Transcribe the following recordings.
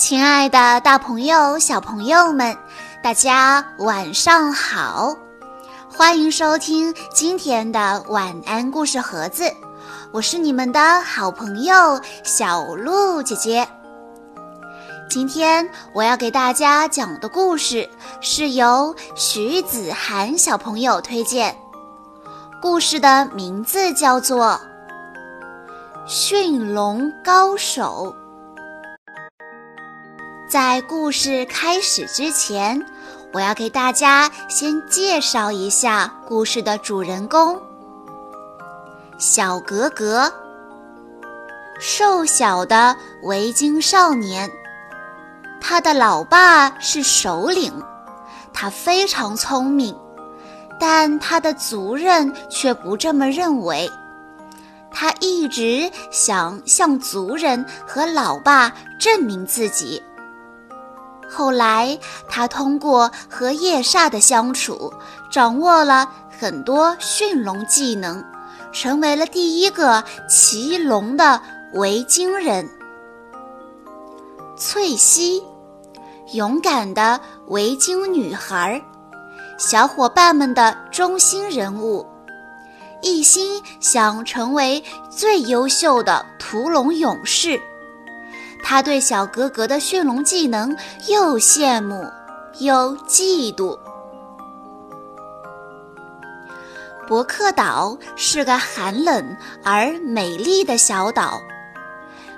亲爱的，大朋友、小朋友们，大家晚上好！欢迎收听今天的晚安故事盒子，我是你们的好朋友小鹿姐姐。今天我要给大家讲的故事是由徐子涵小朋友推荐，故事的名字叫做《驯龙高手》。在故事开始之前，我要给大家先介绍一下故事的主人公——小格格。瘦小的维京少年，他的老爸是首领，他非常聪明，但他的族人却不这么认为。他一直想向族人和老爸证明自己。后来，他通过和夜煞的相处，掌握了很多驯龙技能，成为了第一个骑龙的维京人。翠西，勇敢的维京女孩，小伙伴们的中心人物，一心想成为最优秀的屠龙勇士。他对小格格的驯龙技能又羡慕又嫉妒。伯克岛是个寒冷而美丽的小岛，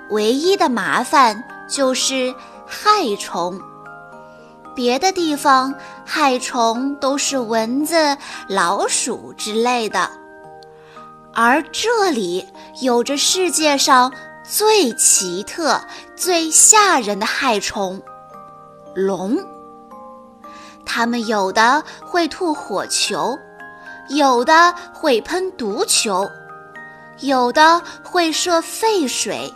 唯一的麻烦就是害虫。别的地方害虫都是蚊子、老鼠之类的，而这里有着世界上。最奇特、最吓人的害虫——龙。它们有的会吐火球，有的会喷毒球，有的会射沸水。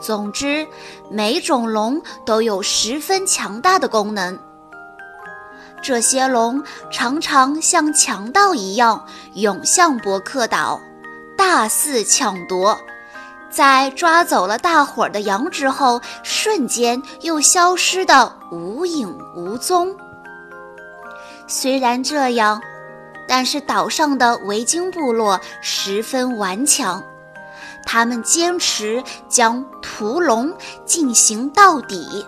总之，每种龙都有十分强大的功能。这些龙常常像强盗一样涌向伯克岛，大肆抢夺。在抓走了大伙儿的羊之后，瞬间又消失的无影无踪。虽然这样，但是岛上的维京部落十分顽强，他们坚持将屠龙进行到底。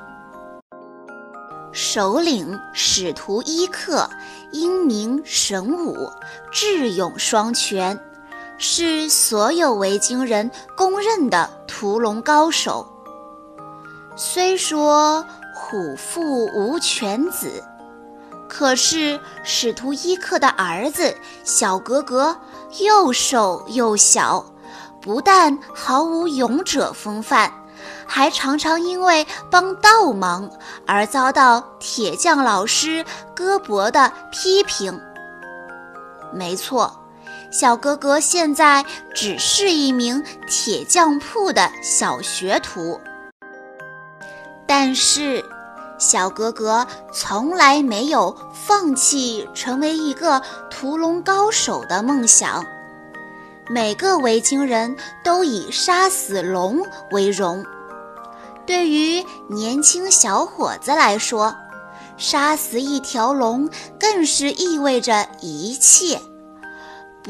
首领使徒伊克英明神武，智勇双全。是所有维京人公认的屠龙高手。虽说虎父无犬子，可是使徒伊克的儿子小格格又瘦又小，不但毫无勇者风范，还常常因为帮倒忙而遭到铁匠老师戈伯的批评。没错。小格格现在只是一名铁匠铺的小学徒，但是小格格从来没有放弃成为一个屠龙高手的梦想。每个维京人都以杀死龙为荣，对于年轻小伙子来说，杀死一条龙更是意味着一切。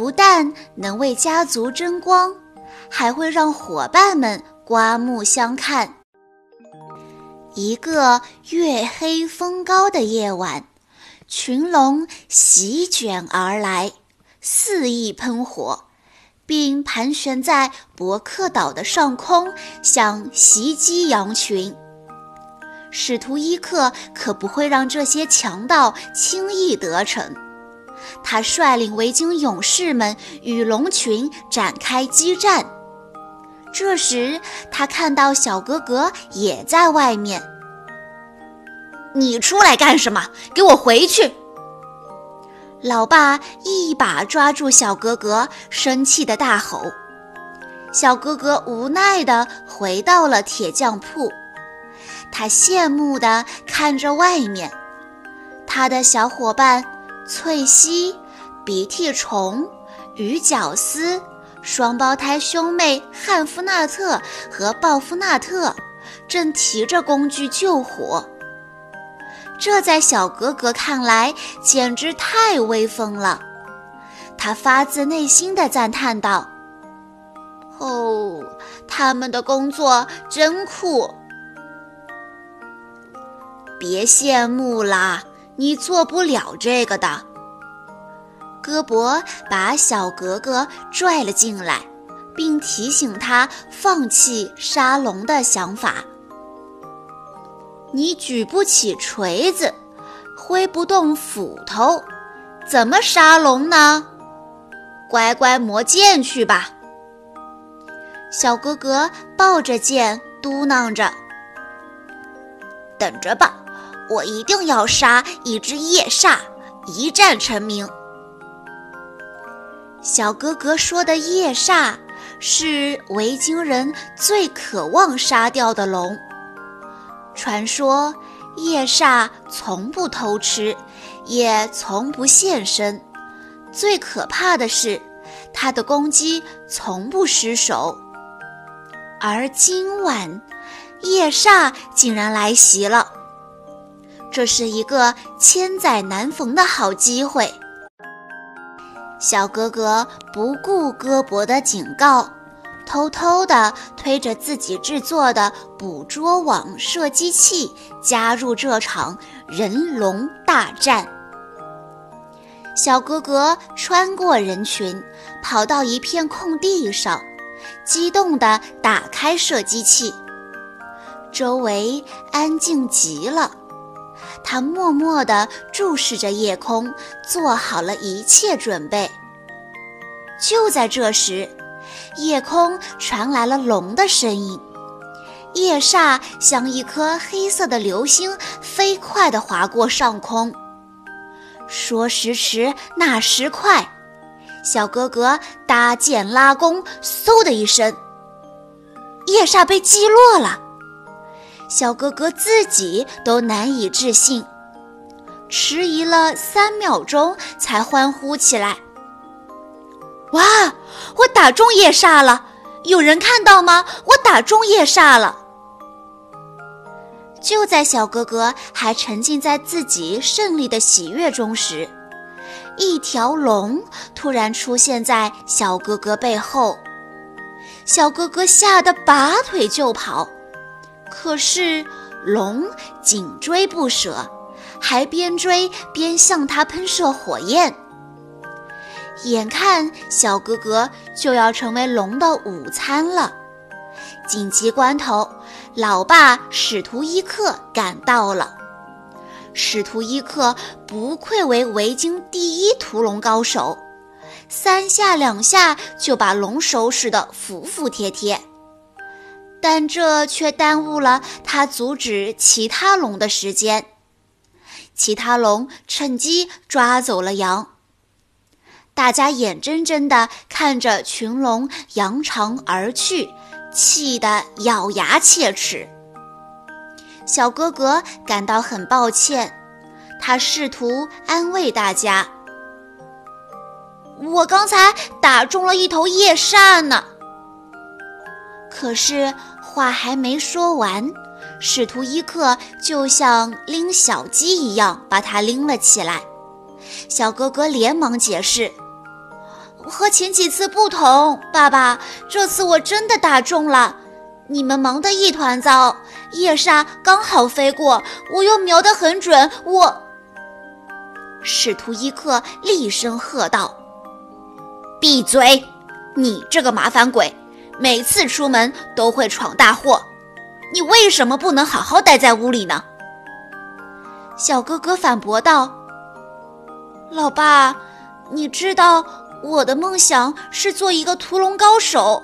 不但能为家族争光，还会让伙伴们刮目相看。一个月黑风高的夜晚，群龙席卷而来，肆意喷火，并盘旋在伯克岛的上空，想袭击羊群。使徒伊克可不会让这些强盗轻易得逞。他率领维京勇士们与龙群展开激战。这时，他看到小格格也在外面。“你出来干什么？给我回去！”老爸一把抓住小格格，生气地大吼。小格格无奈地回到了铁匠铺，他羡慕地看着外面，他的小伙伴。翠西、鼻涕虫、鱼角丝、双胞胎兄妹汉夫纳特和鲍夫纳特，正提着工具救火。这在小格格看来简直太威风了，他发自内心的赞叹道：“哦，他们的工作真酷！别羡慕啦，你做不了这个的。”戈伯把小格格拽了进来，并提醒他放弃杀龙的想法。你举不起锤子，挥不动斧头，怎么杀龙呢？乖乖磨剑去吧。小哥哥抱着剑嘟囔着：“等着吧，我一定要杀一只夜煞，一战成名。”小哥哥说的夜煞，是维京人最渴望杀掉的龙。传说夜煞从不偷吃，也从不现身。最可怕的是，他的攻击从不失手。而今晚，夜煞竟然来袭了，这是一个千载难逢的好机会。小哥哥不顾胳膊的警告。偷偷地推着自己制作的捕捉网射击器加入这场人龙大战。小哥哥穿过人群，跑到一片空地上，激动地打开射击器。周围安静极了，他默默地注视着夜空，做好了一切准备。就在这时。夜空传来了龙的声音，夜煞像一颗黑色的流星，飞快地划过上空。说时迟，那时快，小哥哥搭箭拉弓，嗖的一声，夜煞被击落了。小哥哥自己都难以置信，迟疑了三秒钟，才欢呼起来。哇！我打中夜煞了，有人看到吗？我打中夜煞了。就在小哥哥还沉浸在自己胜利的喜悦中时，一条龙突然出现在小哥哥背后，小哥哥吓得拔腿就跑，可是龙紧追不舍，还边追边向他喷射火焰。眼看小哥哥就要成为龙的午餐了，紧急关头，老爸史图伊克赶到了。史图伊克不愧为维京第一屠龙高手，三下两下就把龙收拾得服服帖帖。但这却耽误了他阻止其他龙的时间。其他龙趁机抓走了羊。大家眼睁睁地看着群龙扬长而去，气得咬牙切齿。小哥哥感到很抱歉，他试图安慰大家：“我刚才打中了一头夜煞呢。”可是话还没说完，使徒伊克就像拎小鸡一样把他拎了起来。小哥哥连忙解释。和前几次不同，爸爸，这次我真的打中了。你们忙得一团糟，夜煞刚好飞过，我又瞄得很准。我，使徒伊克厉声喝道：“闭嘴！你这个麻烦鬼，每次出门都会闯大祸。你为什么不能好好待在屋里呢？”小哥哥反驳道：“老爸，你知道。”我的梦想是做一个屠龙高手。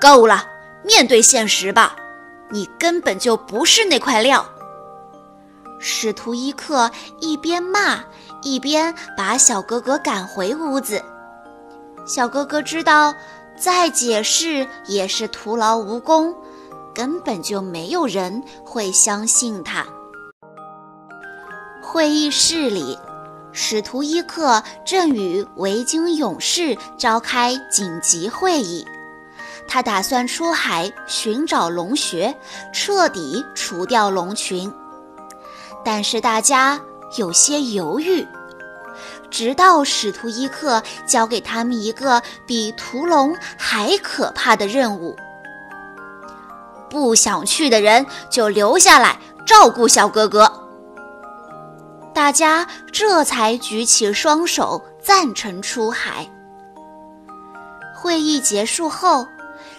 够了，面对现实吧，你根本就不是那块料。使徒伊克一边骂，一边把小哥哥赶回屋子。小哥哥知道，再解释也是徒劳无功，根本就没有人会相信他。会议室里。使徒伊克正与维京勇士召开紧急会议，他打算出海寻找龙穴，彻底除掉龙群。但是大家有些犹豫，直到使徒伊克交给他们一个比屠龙还可怕的任务：不想去的人就留下来照顾小哥哥。大家这才举起双手赞成出海。会议结束后，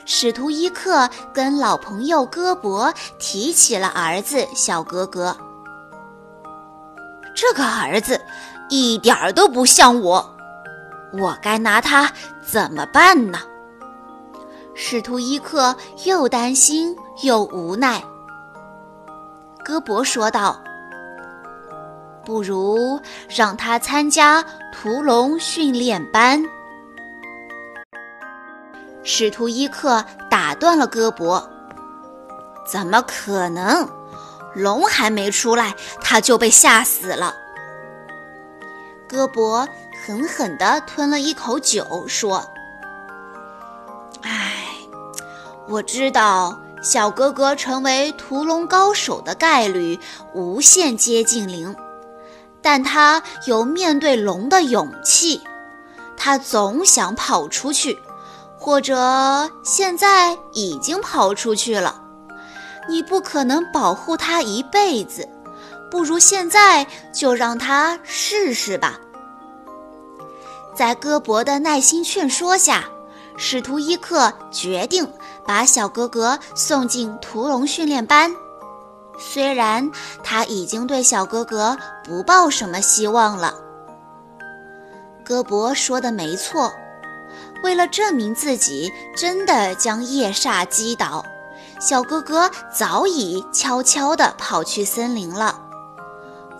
使徒伊克跟老朋友戈伯提起了儿子小格格。这个儿子一点儿都不像我，我该拿他怎么办呢？使徒伊克又担心又无奈。戈伯说道。不如让他参加屠龙训练班。使徒伊克打断了戈伯：“怎么可能？龙还没出来，他就被吓死了。”戈伯狠狠地吞了一口酒，说：“唉，我知道小哥哥成为屠龙高手的概率无限接近零。”但他有面对龙的勇气，他总想跑出去，或者现在已经跑出去了。你不可能保护他一辈子，不如现在就让他试试吧。在戈伯的耐心劝说下，使徒伊克决定把小格格送进屠龙训练班。虽然他已经对小哥哥不抱什么希望了，戈伯说的没错。为了证明自己真的将夜煞击倒，小哥哥早已悄悄地跑去森林了。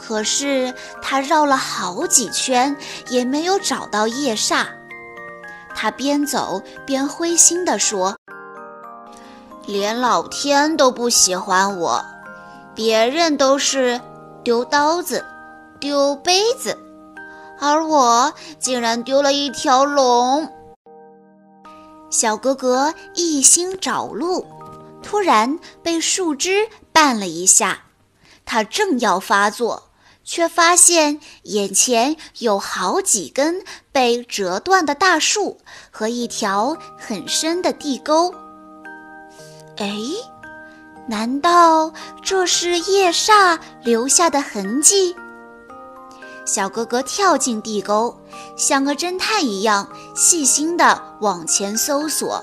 可是他绕了好几圈也没有找到夜煞，他边走边灰心地说：“连老天都不喜欢我。”别人都是丢刀子、丢杯子，而我竟然丢了一条龙。小格格一心找路，突然被树枝绊了一下，他正要发作，却发现眼前有好几根被折断的大树和一条很深的地沟。哎！难道这是夜煞留下的痕迹？小哥哥跳进地沟，像个侦探一样细心地往前搜索。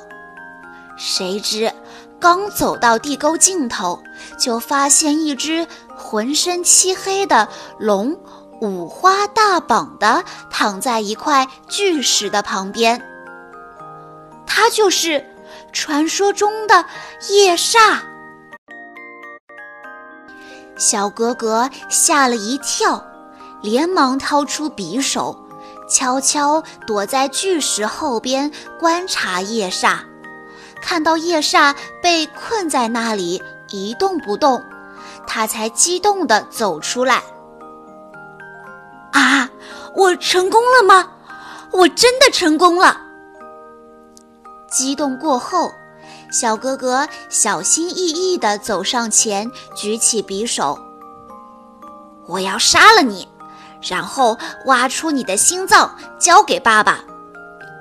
谁知刚走到地沟尽头，就发现一只浑身漆黑的龙，五花大绑的躺在一块巨石的旁边。它就是传说中的夜煞。小格格吓了一跳，连忙掏出匕首，悄悄躲在巨石后边观察夜煞。看到夜煞被困在那里一动不动，他才激动地走出来。啊，我成功了吗？我真的成功了！激动过后。小哥哥小心翼翼地走上前，举起匕首：“我要杀了你，然后挖出你的心脏交给爸爸。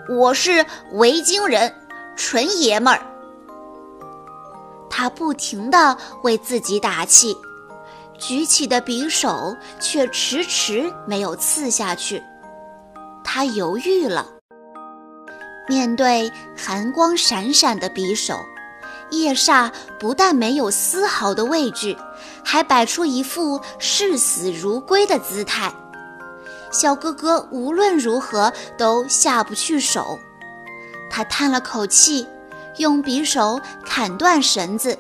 我是维京人，纯爷们儿。”他不停地为自己打气，举起的匕首却迟迟没有刺下去。他犹豫了。面对寒光闪闪的匕首，夜煞不但没有丝毫的畏惧，还摆出一副视死如归的姿态。小哥哥无论如何都下不去手，他叹了口气，用匕首砍断绳子，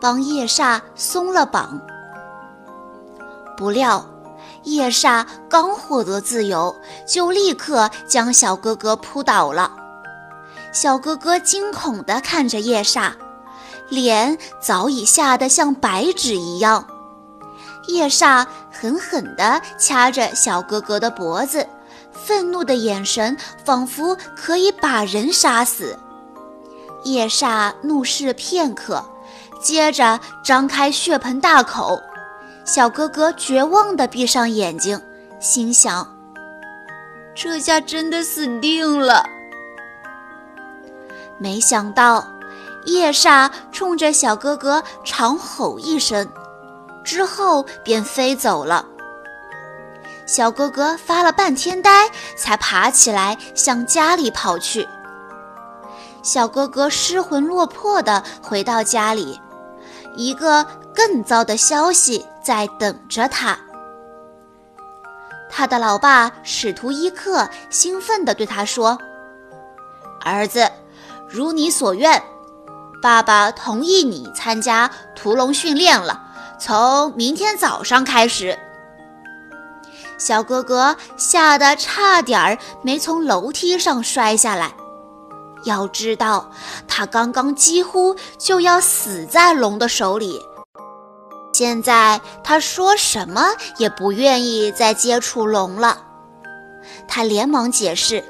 帮夜煞松了绑。不料，夜煞刚获得自由，就立刻将小哥哥扑倒了。小哥哥惊恐地看着夜煞，脸早已吓得像白纸一样。夜煞狠狠地掐着小哥哥的脖子，愤怒的眼神仿佛可以把人杀死。叶煞怒视片刻，接着张开血盆大口。小哥哥绝望地闭上眼睛，心想：这下真的死定了。没想到，叶煞冲着小哥哥长吼一声，之后便飞走了。小哥哥发了半天呆，才爬起来向家里跑去。小哥哥失魂落魄地回到家里，一个更糟的消息在等着他。他的老爸使徒伊克兴奋地对他说：“儿子，如你所愿，爸爸同意你参加屠龙训练了。从明天早上开始。”小哥哥吓得差点儿没从楼梯上摔下来。要知道，他刚刚几乎就要死在龙的手里。现在他说什么也不愿意再接触龙了。他连忙解释：“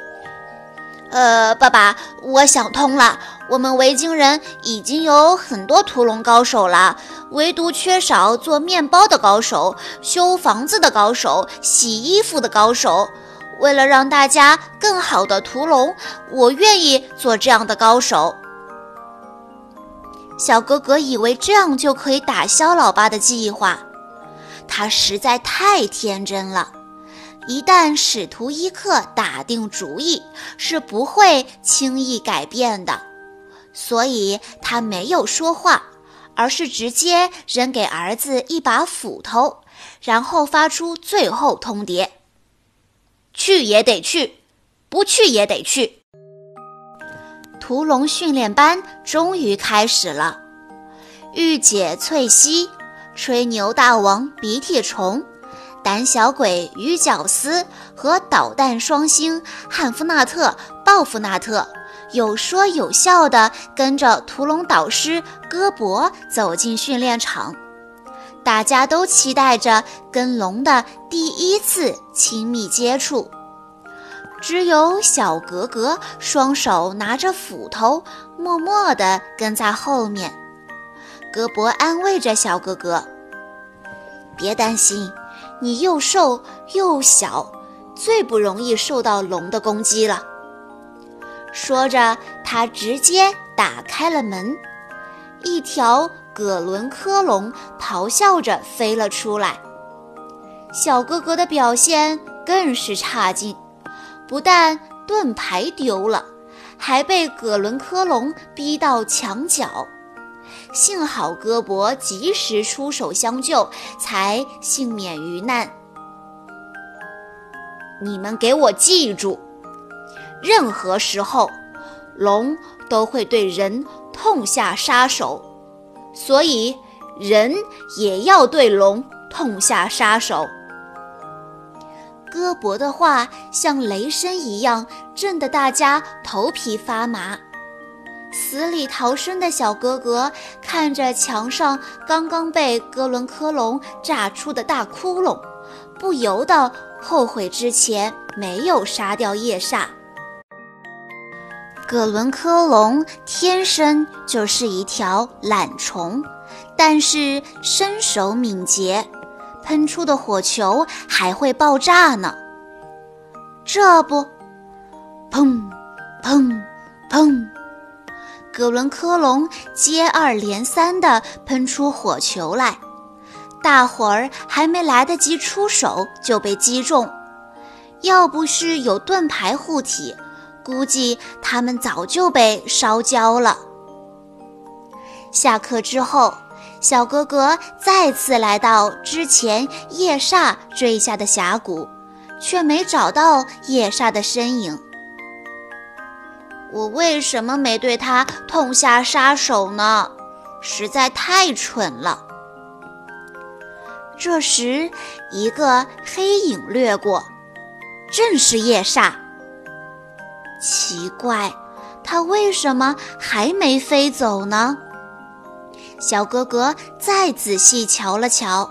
呃，爸爸，我想通了。我们维京人已经有很多屠龙高手了，唯独缺少做面包的高手、修房子的高手、洗衣服的高手。”为了让大家更好的屠龙，我愿意做这样的高手。小哥哥以为这样就可以打消老爸的计划，他实在太天真了。一旦使徒伊克打定主意，是不会轻易改变的。所以他没有说话，而是直接扔给儿子一把斧头，然后发出最后通牒。去也得去，不去也得去。屠龙训练班终于开始了。御姐翠西、吹牛大王鼻涕虫、胆小鬼鱼饺丝和捣蛋双星汉夫纳特、鲍夫纳特有说有笑地跟着屠龙导师戈博走进训练场。大家都期待着跟龙的第一次亲密接触，只有小格格双手拿着斧头，默默地跟在后面。戈博安慰着小格格：“别担心，你又瘦又小，最不容易受到龙的攻击了。”说着，他直接打开了门，一条。葛伦科龙咆哮着飞了出来，小哥哥的表现更是差劲，不但盾牌丢了，还被葛伦科龙逼到墙角。幸好戈伯及时出手相救，才幸免于难。你们给我记住，任何时候，龙都会对人痛下杀手。所以，人也要对龙痛下杀手。戈伯的话像雷声一样震得大家头皮发麻。死里逃生的小哥哥看着墙上刚刚被哥伦科龙炸出的大窟窿，不由得后悔之前没有杀掉夜煞。葛伦科龙天生就是一条懒虫，但是身手敏捷，喷出的火球还会爆炸呢。这不，砰，砰，砰，葛伦科隆接二连三地喷出火球来，大伙儿还没来得及出手就被击中，要不是有盾牌护体。估计他们早就被烧焦了。下课之后，小哥哥再次来到之前夜煞坠下的峡谷，却没找到夜煞的身影。我为什么没对他痛下杀手呢？实在太蠢了。这时，一个黑影掠过，正是夜煞。奇怪，他为什么还没飞走呢？小哥哥再仔细瞧了瞧，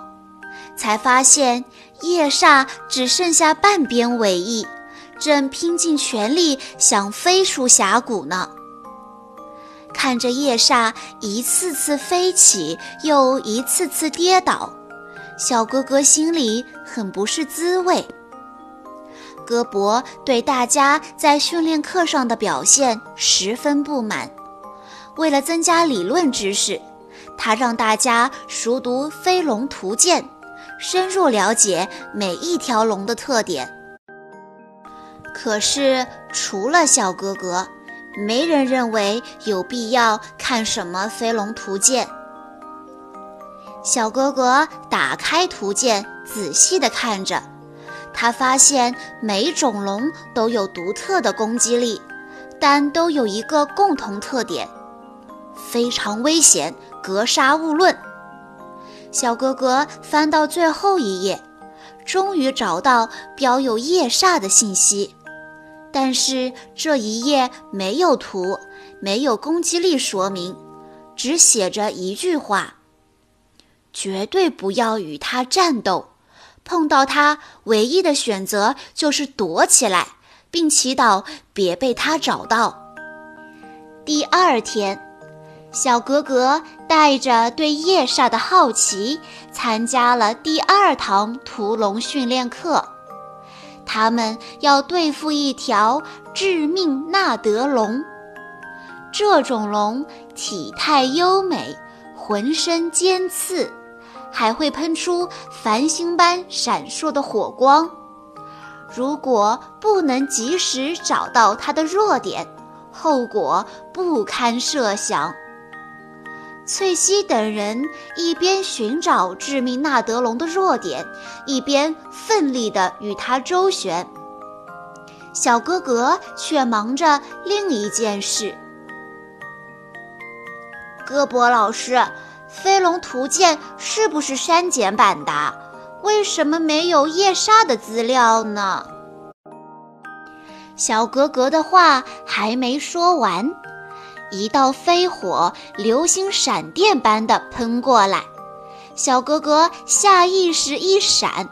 才发现夜煞只剩下半边尾翼，正拼尽全力想飞出峡谷呢。看着夜煞一次次飞起，又一次次跌倒，小哥哥心里很不是滋味。戈博对大家在训练课上的表现十分不满，为了增加理论知识，他让大家熟读《飞龙图鉴》，深入了解每一条龙的特点。可是，除了小哥哥。没人认为有必要看什么飞龙图鉴。小哥哥打开图鉴，仔细地看着，他发现每种龙都有独特的攻击力，但都有一个共同特点：非常危险，格杀勿论。小哥哥翻到最后一页，终于找到标有夜煞的信息。但是这一页没有图，没有攻击力说明，只写着一句话：绝对不要与他战斗，碰到他唯一的选择就是躲起来，并祈祷别被他找到。第二天，小格格带着对夜煞的好奇，参加了第二堂屠龙训练课。他们要对付一条致命纳德龙。这种龙体态优美，浑身尖刺，还会喷出繁星般闪烁的火光。如果不能及时找到它的弱点，后果不堪设想。翠西等人一边寻找致命纳德龙的弱点，一边奋力地与它周旋。小哥哥却忙着另一件事。戈博老师，《飞龙图鉴》是不是删减版的？为什么没有夜煞的资料呢？小格格的话还没说完。一道飞火，流星闪电般的喷过来，小哥哥下意识一闪，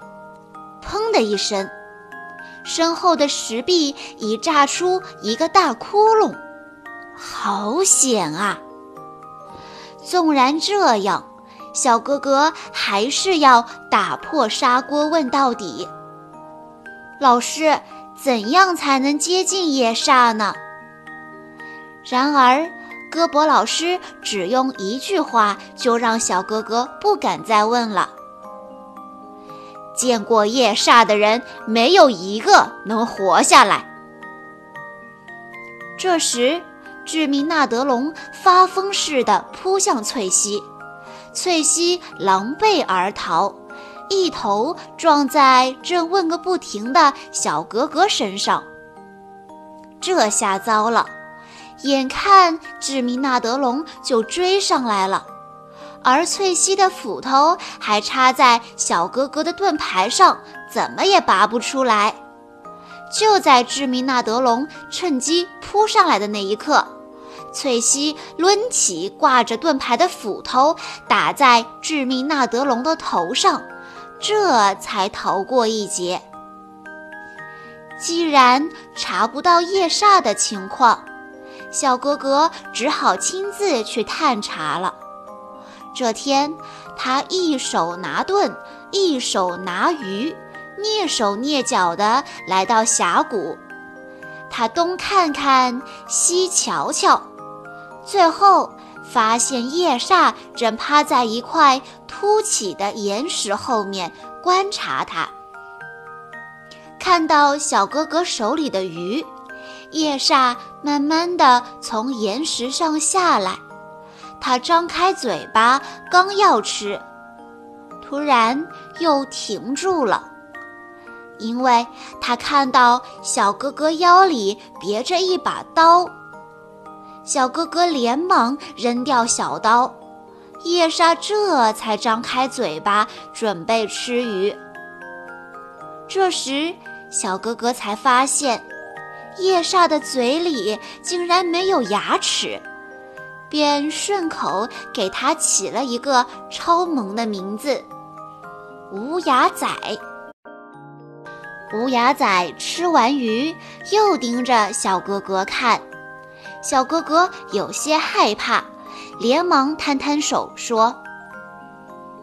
砰的一声，身后的石壁已炸出一个大窟窿，好险啊！纵然这样，小哥哥还是要打破砂锅问到底。老师，怎样才能接近夜煞呢？然而，戈博老师只用一句话就让小哥哥不敢再问了。见过夜煞的人，没有一个能活下来。这时，致命纳德龙发疯似的扑向翠西，翠西狼狈而逃，一头撞在正问个不停的小格格身上。这下糟了。眼看致命纳德龙就追上来了，而翠西的斧头还插在小哥哥的盾牌上，怎么也拔不出来。就在致命纳德龙趁机扑上来的那一刻，翠西抡起挂着盾牌的斧头，打在致命纳德龙的头上，这才逃过一劫。既然查不到夜煞的情况，小哥哥只好亲自去探查了。这天，他一手拿盾，一手拿鱼，蹑手蹑脚地来到峡谷。他东看看，西瞧瞧，最后发现夜煞正趴在一块凸起的岩石后面观察他。看到小哥哥手里的鱼。夜煞慢慢地从岩石上下来，他张开嘴巴，刚要吃，突然又停住了，因为他看到小哥哥腰里别着一把刀。小哥哥连忙扔掉小刀，夜煞这才张开嘴巴准备吃鱼。这时，小哥哥才发现。夜煞的嘴里竟然没有牙齿，便顺口给他起了一个超萌的名字——无牙仔。无牙仔吃完鱼，又盯着小哥哥看，小哥哥有些害怕，连忙摊摊手说：“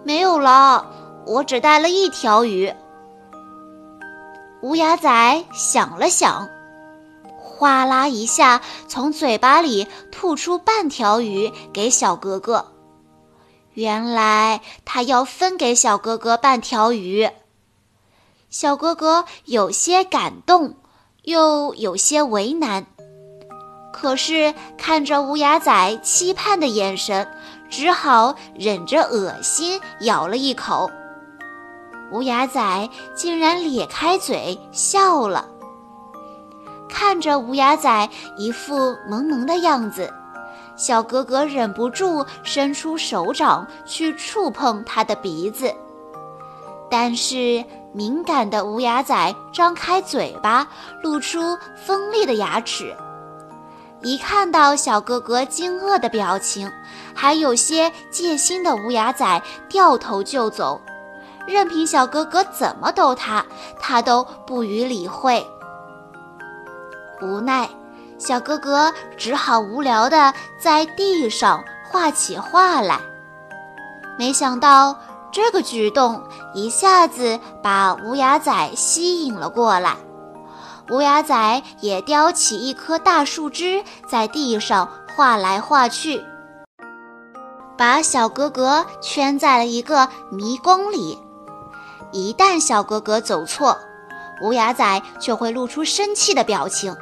没有了，我只带了一条鱼。”无牙仔想了想，哗啦一下从嘴巴里吐出半条鱼给小哥哥。原来他要分给小哥哥半条鱼。小哥哥有些感动，又有些为难。可是看着乌鸦仔期盼的眼神，只好忍着恶心咬了一口。乌鸦仔竟然咧开嘴笑了。看着乌鸦仔一副萌萌的样子，小哥哥忍不住伸出手掌去触碰它的鼻子，但是。敏感的乌鸦仔张开嘴巴，露出锋利的牙齿。一看到小哥哥惊愕的表情，还有些戒心的乌鸦仔掉头就走，任凭小哥哥怎么逗他，他都不予理会。无奈，小哥哥只好无聊地在地上画起画来。没想到。这个举动一下子把乌鸦仔吸引了过来，乌鸦仔也叼起一棵大树枝，在地上画来画去，把小哥哥圈在了一个迷宫里。一旦小哥哥走错，乌鸦仔就会露出生气的表情。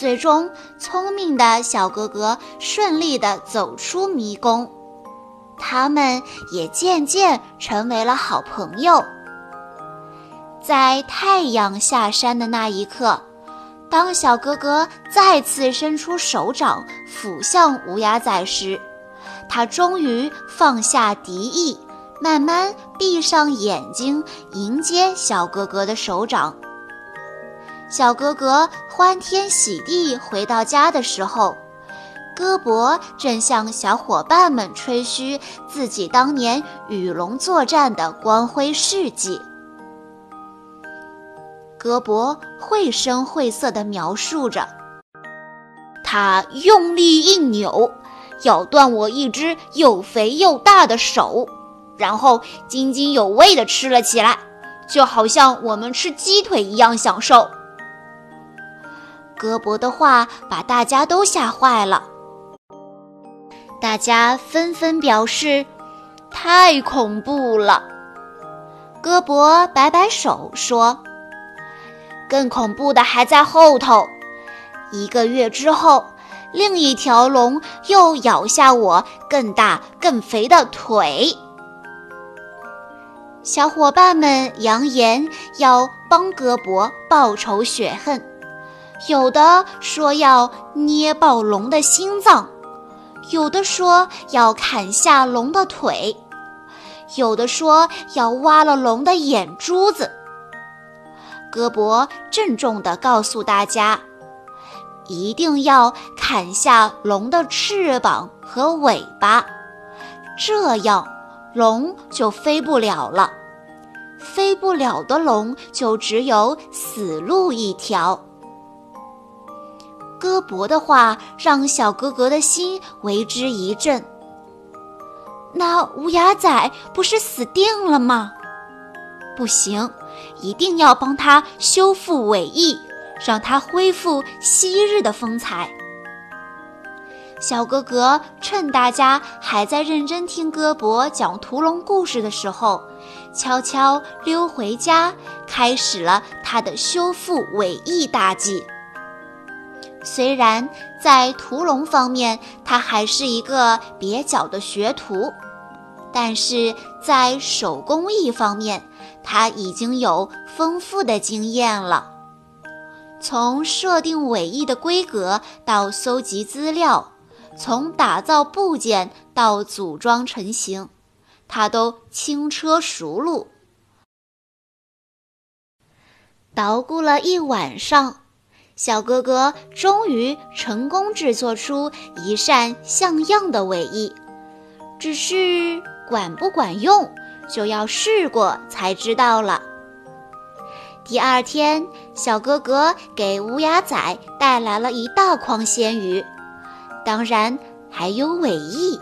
最终，聪明的小哥哥顺利地走出迷宫。他们也渐渐成为了好朋友。在太阳下山的那一刻，当小哥哥再次伸出手掌抚向乌鸦仔时，他终于放下敌意，慢慢闭上眼睛，迎接小哥哥的手掌。小哥哥欢天喜地回到家的时候。戈伯正向小伙伴们吹嘘自己当年与龙作战的光辉事迹。戈伯绘声绘色地描述着，他用力一扭，咬断我一只又肥又大的手，然后津津有味地吃了起来，就好像我们吃鸡腿一样享受。戈伯的话把大家都吓坏了。大家纷纷表示：“太恐怖了。”戈伯摆摆手说：“更恐怖的还在后头。一个月之后，另一条龙又咬下我更大更肥的腿。”小伙伴们扬言要帮戈伯报仇雪恨，有的说要捏爆龙的心脏。有的说要砍下龙的腿，有的说要挖了龙的眼珠子。戈伯郑重地告诉大家，一定要砍下龙的翅膀和尾巴，这样龙就飞不了了。飞不了的龙就只有死路一条。戈伯的话让小哥哥的心为之一震。那乌鸦仔不是死定了吗？不行，一定要帮他修复尾翼，让他恢复昔日的风采。小哥哥趁大家还在认真听戈伯讲屠龙故事的时候，悄悄溜回家，开始了他的修复尾翼大计。虽然在屠龙方面，他还是一个蹩脚的学徒，但是在手工艺方面，他已经有丰富的经验了。从设定尾翼的规格到搜集资料，从打造部件到组装成型，他都轻车熟路。捣鼓了一晚上。小哥哥终于成功制作出一扇像样的尾翼，只是管不管用，就要试过才知道了。第二天，小哥哥给乌鸦仔带来了一大筐鲜鱼，当然还有尾翼。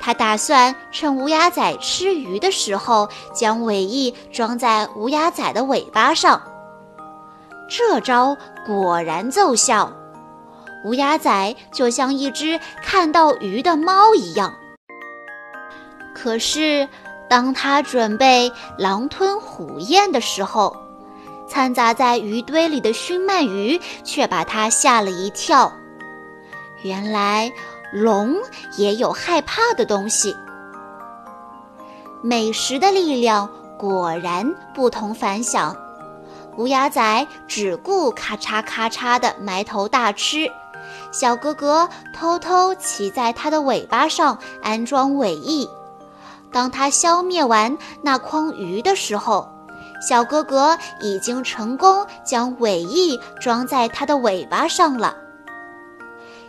他打算趁乌鸦仔吃鱼的时候，将尾翼装在乌鸦仔的尾巴上。这招果然奏效，乌鸦仔就像一只看到鱼的猫一样。可是，当他准备狼吞虎咽的时候，掺杂在鱼堆里的熏鳗鱼却把他吓了一跳。原来龙也有害怕的东西。美食的力量果然不同凡响。乌鸦仔只顾咔嚓咔嚓地埋头大吃，小哥哥偷偷骑在它的尾巴上安装尾翼。当他消灭完那筐鱼的时候，小哥哥已经成功将尾翼装在它的尾巴上了。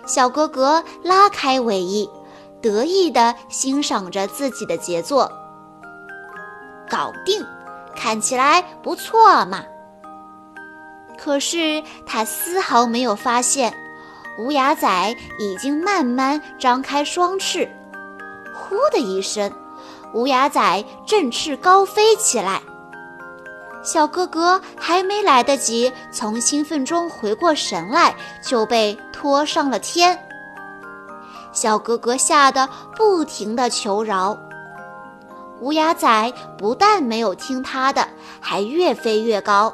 小哥哥拉开尾翼，得意地欣赏着自己的杰作。搞定，看起来不错嘛。可是他丝毫没有发现，乌鸦仔已经慢慢张开双翅。呼的一声，乌鸦仔振翅高飞起来。小哥哥还没来得及从兴奋中回过神来，就被拖上了天。小哥哥吓得不停地求饶，乌鸦仔不但没有听他的，还越飞越高。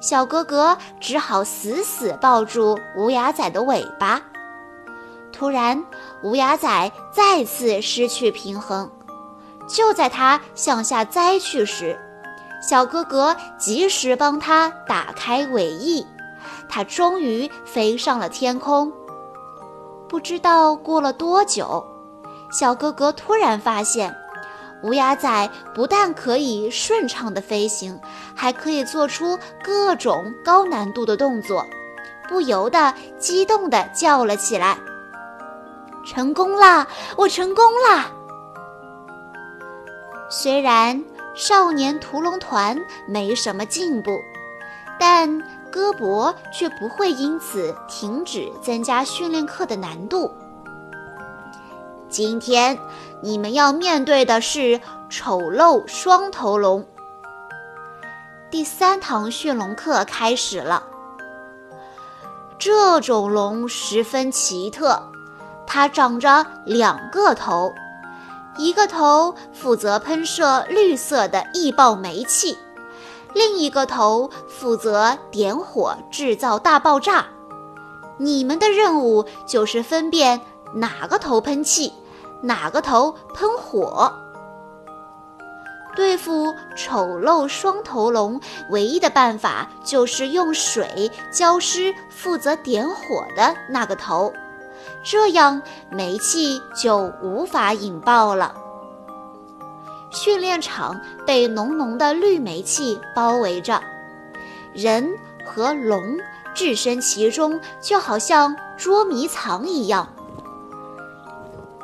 小哥哥只好死死抱住无牙仔的尾巴。突然，无牙仔再次失去平衡，就在他向下栽去时。小哥哥及时帮他打开尾翼，他终于飞上了天空。不知道过了多久，小哥哥突然发现，乌鸦仔不但可以顺畅地飞行，还可以做出各种高难度的动作，不由得激动地叫了起来：“成功啦！我成功啦！”虽然。少年屠龙团没什么进步，但戈博却不会因此停止增加训练课的难度。今天你们要面对的是丑陋双头龙。第三堂驯龙课开始了。这种龙十分奇特，它长着两个头。一个头负责喷射绿色的易爆煤气，另一个头负责点火制造大爆炸。你们的任务就是分辨哪个头喷气，哪个头喷火。对付丑陋双头龙，唯一的办法就是用水浇湿负责点火的那个头。这样煤气就无法引爆了。训练场被浓浓的绿煤气包围着，人和龙置身其中，就好像捉迷藏一样。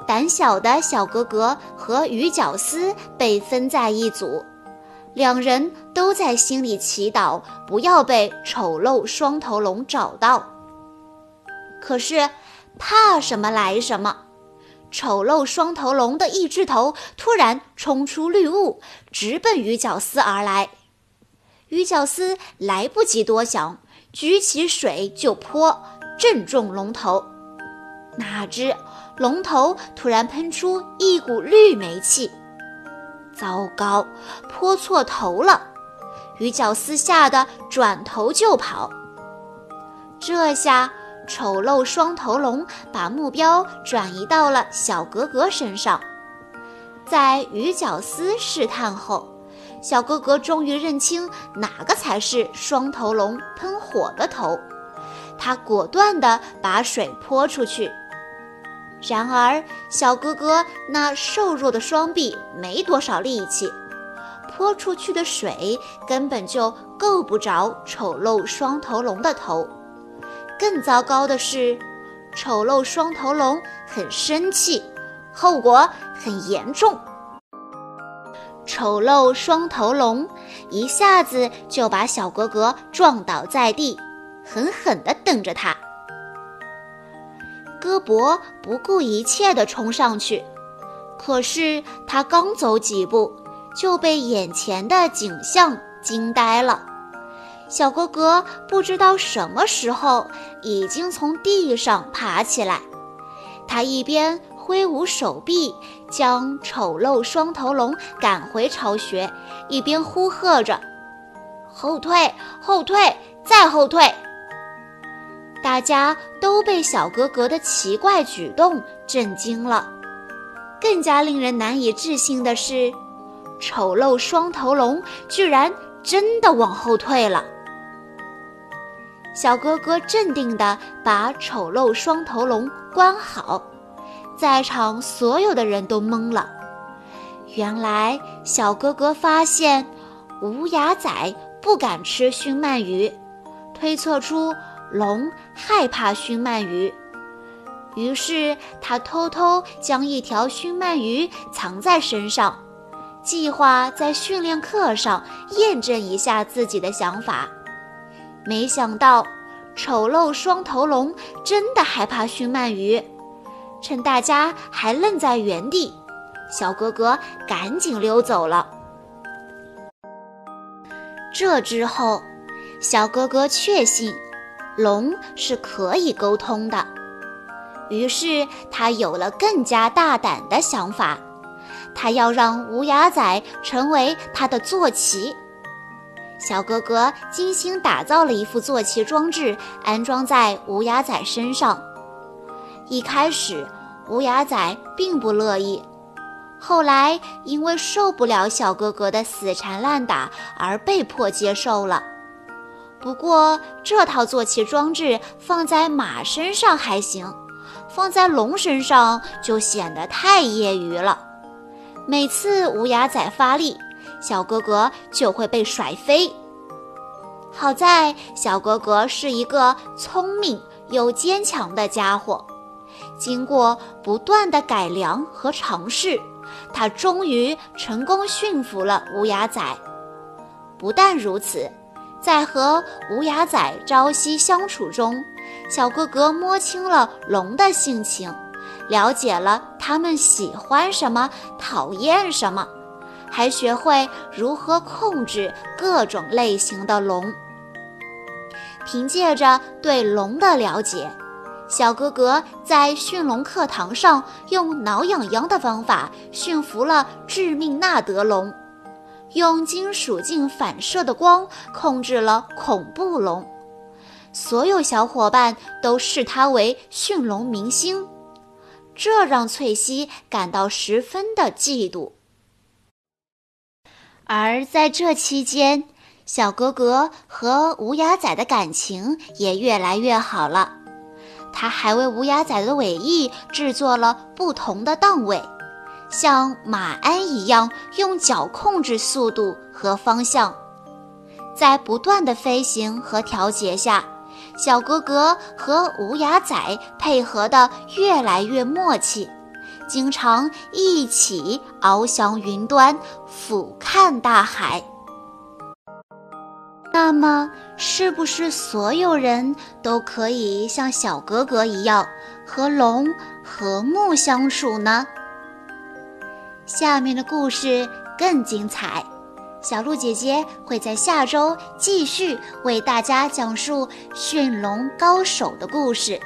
胆小的小格格和鱼角丝被分在一组，两人都在心里祈祷不要被丑陋双头龙找到。可是。怕什么来什么！丑陋双头龙的一只头突然冲出绿雾，直奔鱼角丝而来。鱼角丝来不及多想，举起水就泼，正中龙头。哪知龙头突然喷出一股绿煤气，糟糕，泼错头了！鱼角丝吓得转头就跑。这下。丑陋双头龙把目标转移到了小格格身上，在鱼角丝试探后，小格格终于认清哪个才是双头龙喷火的头。他果断地把水泼出去，然而小格格那瘦弱的双臂没多少力气，泼出去的水根本就够不着丑陋双头龙的头。更糟糕的是，丑陋双头龙很生气，后果很严重。丑陋双头龙一下子就把小哥哥撞倒在地，狠狠地瞪着他。戈伯不顾一切地冲上去，可是他刚走几步，就被眼前的景象惊呆了。小哥哥不知道什么时候已经从地上爬起来，他一边挥舞手臂将丑陋双头龙赶回巢穴，一边呼喝着：“后退，后退，再后退！”大家都被小哥哥的奇怪举动震惊了。更加令人难以置信的是，丑陋双头龙居然真的往后退了。小哥哥镇定地把丑陋双头龙关好，在场所有的人都懵了。原来，小哥哥发现无牙仔不敢吃熏鳗鱼，推测出。龙害怕熏鳗鱼，于是他偷偷将一条熏鳗鱼藏在身上，计划在训练课上验证一下自己的想法。没想到，丑陋双头龙真的害怕熏鳗鱼。趁大家还愣在原地，小哥哥赶紧溜走了。这之后，小哥哥确信。龙是可以沟通的，于是他有了更加大胆的想法，他要让无牙仔成为他的坐骑。小哥哥精心打造了一副坐骑装置，安装在无牙仔身上。一开始，无牙仔并不乐意，后来因为受不了小哥哥的死缠烂打，而被迫接受了。不过，这套坐骑装置放在马身上还行，放在龙身上就显得太业余了。每次无牙仔发力，小哥哥就会被甩飞。好在小哥哥是一个聪明又坚强的家伙，经过不断的改良和尝试，他终于成功驯服了无牙仔。不但如此。在和无牙仔朝夕相处中，小哥哥摸清了龙的性情，了解了他们喜欢什么、讨厌什么，还学会如何控制各种类型的龙。凭借着对龙的了解，小哥哥在驯龙课堂上用挠痒痒的方法驯服了致命纳德龙。用金属镜反射的光控制了恐怖龙，所有小伙伴都视他为驯龙明星，这让翠西感到十分的嫉妒。而在这期间，小哥哥和无牙仔的感情也越来越好了，他还为无牙仔的尾翼制作了不同的档位。像马鞍一样用脚控制速度和方向，在不断的飞行和调节下，小哥哥和无牙仔配合的越来越默契，经常一起翱翔云端，俯瞰大海。那么，是不是所有人都可以像小格格一样和龙和睦相处呢？下面的故事更精彩，小鹿姐姐会在下周继续为大家讲述驯龙高手的故事。